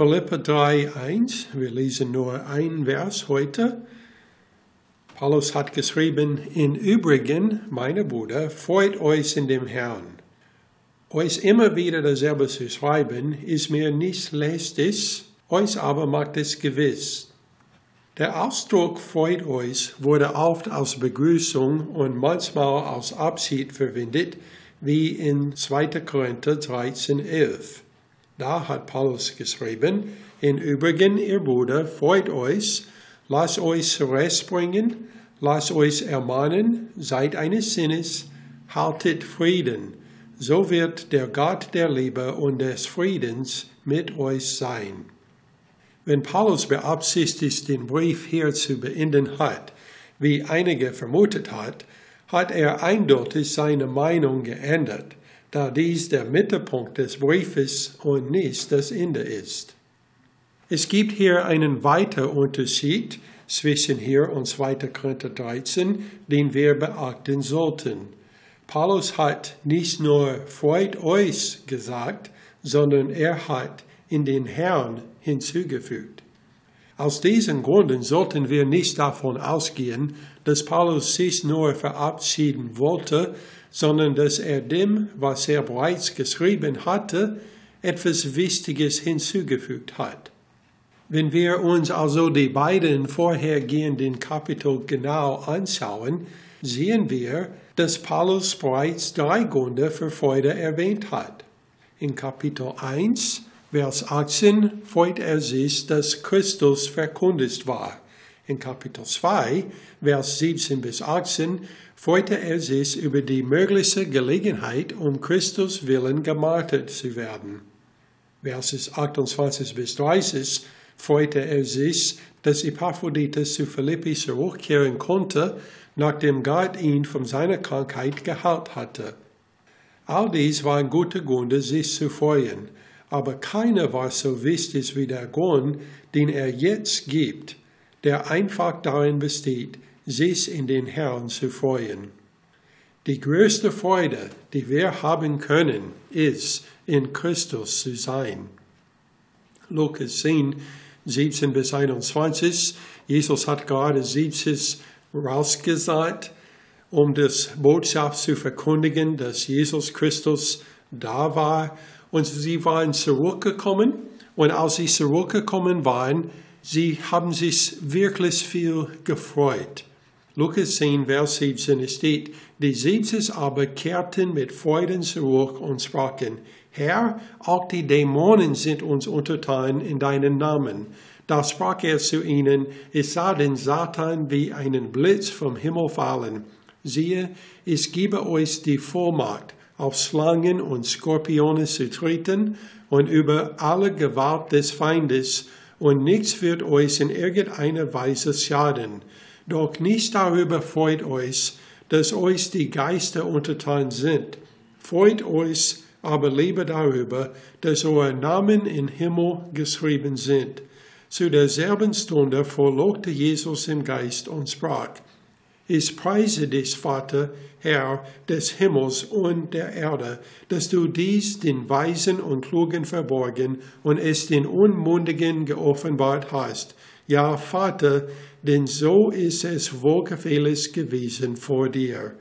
Philippa 3, 1. Wir lesen nur ein Vers heute. Paulus hat geschrieben, in Übrigen, meine Brüder, freut euch in dem Herrn. Euch immer wieder dasselbe zu schreiben, ist mir nicht lästig, euch aber macht es gewiss. Der Ausdruck freut euch wurde oft als Begrüßung und manchmal als Abschied verwendet, wie in 2. Korinther 13, 11. Da hat Paulus geschrieben, in Übrigen, ihr Bruder, freut euch, lasst euch zurechtbringen, lasst euch ermahnen, seid eines Sinnes, haltet Frieden. So wird der Gott der Liebe und des Friedens mit euch sein. Wenn Paulus beabsichtigt, den Brief hier zu beenden hat, wie einige vermutet hat, hat er eindeutig seine Meinung geändert da dies der Mittelpunkt des Briefes und nicht das Ende ist. Es gibt hier einen weiteren Unterschied zwischen hier und 2. Korinther 13, den wir beachten sollten. Paulus hat nicht nur freut euch gesagt, sondern er hat in den Herrn hinzugefügt. Aus diesen Gründen sollten wir nicht davon ausgehen, dass Paulus sich nur verabschieden wollte, sondern dass er dem, was er bereits geschrieben hatte, etwas Wichtiges hinzugefügt hat. Wenn wir uns also die beiden vorhergehenden Kapitel genau anschauen, sehen wir, dass Paulus bereits drei Gründe für Freude erwähnt hat. In Kapitel 1, Vers 18 freut er sich, dass Christus verkündigt war. In Kapitel 2, Vers 17 bis 18 freute er sich über die mögliche Gelegenheit, um Christus willen gemartert zu werden. Verses 28 bis 30 freute er sich, dass Epaphroditus zu Philippi zurückkehren konnte, nachdem Gott ihn von seiner Krankheit geheilt hatte. All dies waren gute Gründe, sich zu freuen, aber keiner war so wichtig wie der Grund, den er jetzt gibt, der einfach darin besteht, sich in den Herrn zu freuen. Die größte Freude, die wir haben können, ist, in Christus zu sein. Lukas 10, 17 bis 21. Jesus hat gerade 70 rausgesagt, um das Botschaft zu verkündigen, dass Jesus Christus da war. Und sie waren zurückgekommen. Und als sie zurückgekommen waren, sie haben sich wirklich viel gefreut. Lukas 10, Vers 17 steht, die Siebzes aber kehrten mit Freuden zurück und sprachen, Herr, auch die Dämonen sind uns untertan in deinen Namen. Da sprach er zu ihnen, es sah den Satan wie einen Blitz vom Himmel fallen. Siehe, ich gebe euch die Vollmacht, auf Schlangen und Skorpione zu treten und über alle Gewalt des Feindes, und nichts wird euch in irgendeiner Weise schaden. Doch nicht darüber freut euch, dass euch die Geister untertan sind. Freut euch aber lieber darüber, dass eure Namen im Himmel geschrieben sind. Zu derselben Stunde verlobte Jesus im Geist und sprach, ich preise dich, Vater, Herr des Himmels und der Erde, dass du dies den Weisen und Klugen verborgen und es den Unmundigen geoffenbart hast. Ja, Vater, denn so ist es wohlgefällig gewesen vor dir.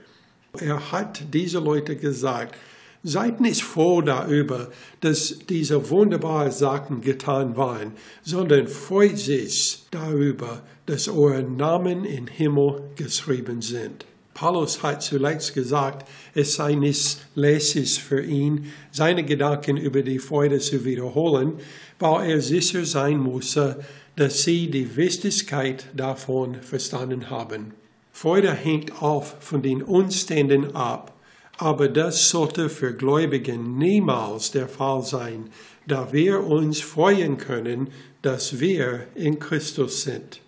Er hat diese Leute gesagt, seid nicht froh darüber, dass diese wunderbaren Sachen getan waren, sondern freut sich darüber, dass eure Namen im Himmel geschrieben sind. Paulus hat zuletzt gesagt, es sei nicht lässig für ihn, seine Gedanken über die Freude zu wiederholen, weil er sicher sein musste, dass sie die Wichtigkeit davon verstanden haben. Freude hängt oft von den Umständen ab, aber das sollte für Gläubigen niemals der Fall sein, da wir uns freuen können, dass wir in Christus sind.